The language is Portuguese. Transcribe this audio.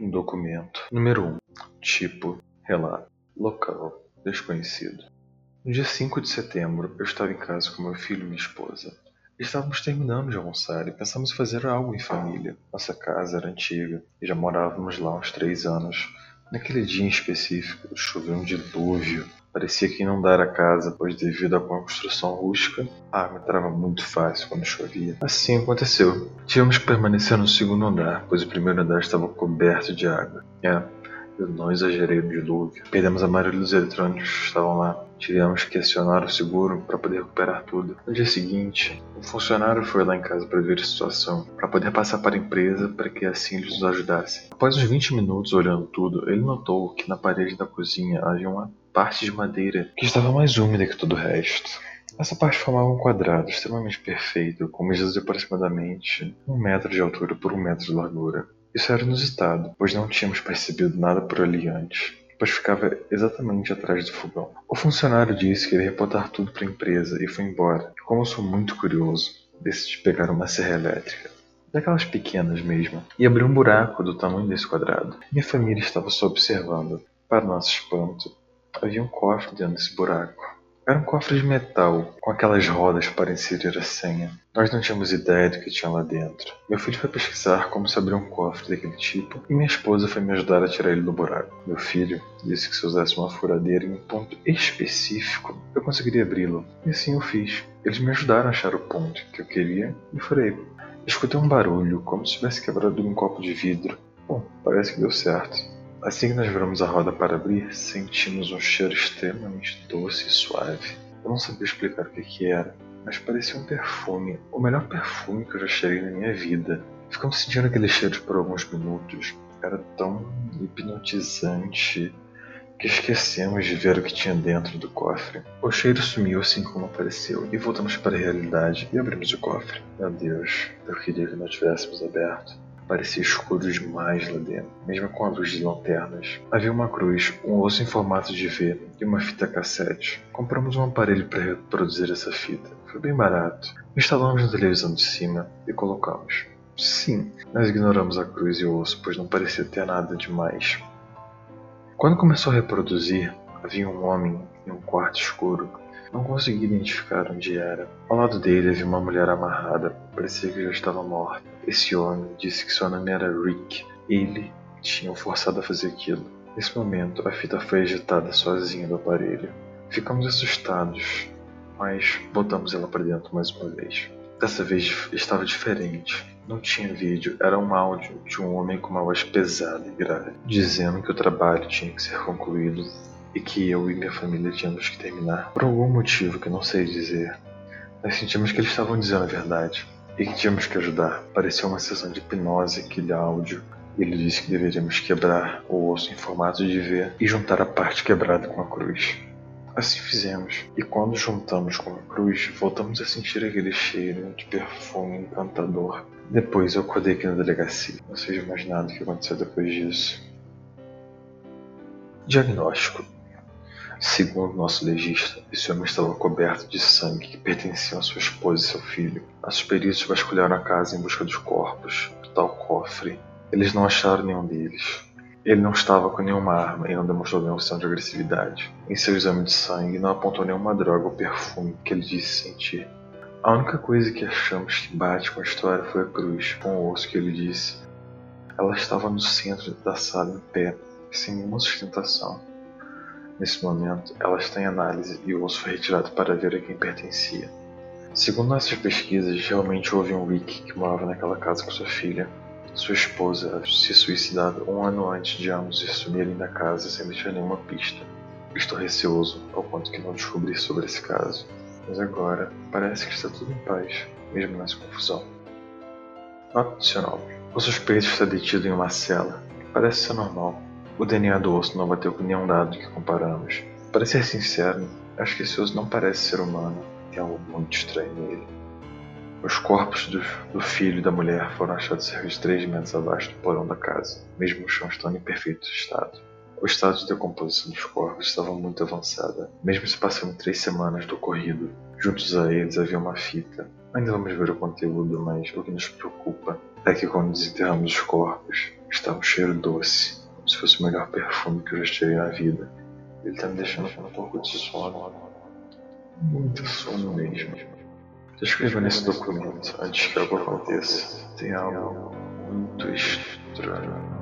Documento. Número 1. Tipo. Relato. Local. Desconhecido. No dia 5 de setembro, eu estava em casa com meu filho e minha esposa. Estávamos terminando de almoçar e pensamos em fazer algo em família. Nossa casa era antiga e já morávamos lá uns três anos. Naquele dia em específico, choveu um dilúvio. Parecia que inundar a casa, pois devido à construção rústica, a água entrava muito fácil quando chovia. Assim aconteceu. Tivemos que permanecer no segundo andar, pois o primeiro andar estava coberto de água. É, eu não exagerei no dilúvio. Perdemos a maioria dos eletrônicos que estavam lá. Tivemos que acionar o seguro para poder recuperar tudo. No dia seguinte, um funcionário foi lá em casa para ver a situação, para poder passar para a empresa para que assim eles nos ajudassem. Após uns 20 minutos olhando tudo, ele notou que na parede da cozinha havia uma parte de madeira que estava mais úmida que todo o resto. Essa parte formava um quadrado extremamente perfeito, com medidas de aproximadamente um metro de altura por um metro de largura. Isso era inusitado, pois não tínhamos percebido nada por ali antes, pois ficava exatamente atrás do fogão. O funcionário disse que ia reportar tudo para a empresa e foi embora. Como eu sou muito curioso, decidi pegar uma serra elétrica, daquelas pequenas mesmo, e abrir um buraco do tamanho desse quadrado. Minha família estava só observando. Para nosso espanto, havia um cofre dentro desse buraco. Era um cofre de metal, com aquelas rodas para inserir a senha. Nós não tínhamos ideia do que tinha lá dentro. Meu filho foi pesquisar como se abrir um cofre daquele tipo, e minha esposa foi me ajudar a tirar ele do buraco. Meu filho disse que se usasse uma furadeira em um ponto específico, eu conseguiria abri-lo. E assim eu fiz. Eles me ajudaram a achar o ponto que eu queria e furei. Escutei um barulho, como se tivesse quebrado um copo de vidro. Bom, parece que deu certo. Assim que nós viramos a roda para abrir, sentimos um cheiro extremamente doce e suave. Eu não sabia explicar o que, que era, mas parecia um perfume, o melhor perfume que eu já cheirei na minha vida. Ficamos sentindo aquele cheiro por alguns minutos. Era tão hipnotizante que esquecemos de ver o que tinha dentro do cofre. O cheiro sumiu assim como apareceu e voltamos para a realidade e abrimos o cofre. Meu Deus, eu queria que não tivéssemos aberto. Parecia escuro demais lá dentro, mesmo com a luz de lanternas. Havia uma cruz, um osso em formato de V e uma fita cassete. Compramos um aparelho para reproduzir essa fita. Foi bem barato. Instalamos na televisão de cima e colocamos. Sim, nós ignoramos a cruz e o osso, pois não parecia ter nada demais. Quando começou a reproduzir, havia um homem em um quarto escuro. Não consegui identificar onde era. Ao lado dele havia uma mulher amarrada, parecia que já estava morta. Esse homem disse que seu nome era Rick. Ele tinha o forçado a fazer aquilo. Nesse momento, a fita foi agitada sozinha do aparelho. Ficamos assustados, mas botamos ela para dentro mais uma vez. Dessa vez estava diferente. Não tinha vídeo, era um áudio de um homem com uma voz pesada e grave, dizendo que o trabalho tinha que ser concluído e que eu e minha família tínhamos que terminar por algum motivo que não sei dizer. Nós sentimos que eles estavam dizendo a verdade e que tínhamos que ajudar. Parecia uma sessão de hipnose aquele áudio. Ele disse que deveríamos quebrar o osso em formato de V e juntar a parte quebrada com a cruz. Assim fizemos, e quando juntamos com a cruz, voltamos a sentir aquele cheiro de perfume encantador. Depois eu acordei aqui na delegacia. Não sei mais nada o que aconteceu depois disso. Diagnóstico Segundo nosso legista, esse homem estava coberto de sangue que pertencia a sua esposa e seu filho. As peritos vasculharam a casa em busca dos corpos, do tal cofre. Eles não acharam nenhum deles. Ele não estava com nenhuma arma e não demonstrou nenhum sinal de agressividade. Em seu exame de sangue, não apontou nenhuma droga ou perfume que ele disse sentir. A única coisa que achamos que bate com a história foi a cruz, com o osso que ele disse. Ela estava no centro da sala, em pé, sem nenhuma sustentação. Nesse momento, ela está em análise e o osso foi retirado para ver a quem pertencia. Segundo nossas pesquisas, realmente houve um Rick que morava naquela casa com sua filha. Sua esposa se suicidado um ano antes de ambos sumirem da casa sem deixar nenhuma pista. Estou receoso ao ponto que não descobri sobre esse caso. Mas agora parece que está tudo em paz, mesmo nessa confusão. Nota adicional. O suspeito está detido em uma cela. Parece ser normal. O DNA do osso não bateu com nenhum dado que comparamos. Para ser sincero, acho que esse osso não parece ser humano. Tem algo muito estranho nele. Os corpos do, do, filho e da mulher foram achados cerca de 3 metros abaixo do porão da casa, mesmo o chão estando em perfeito estado. O estado de decomposição dos corpos estava muito avançada, mesmo se passando três semanas do ocorrido. Juntos a eles havia uma fita. Ainda vamos ver o conteúdo, mas o que nos preocupa é que quando desenterramos os corpos, Estava um cheiro doce, se fosse o melhor perfume que eu já tirei na vida. Ele tá me deixando com um pouco de sono. Muito sono mesmo. Escreva nesse documento antes que algo aconteça. Tem algo muito estranho.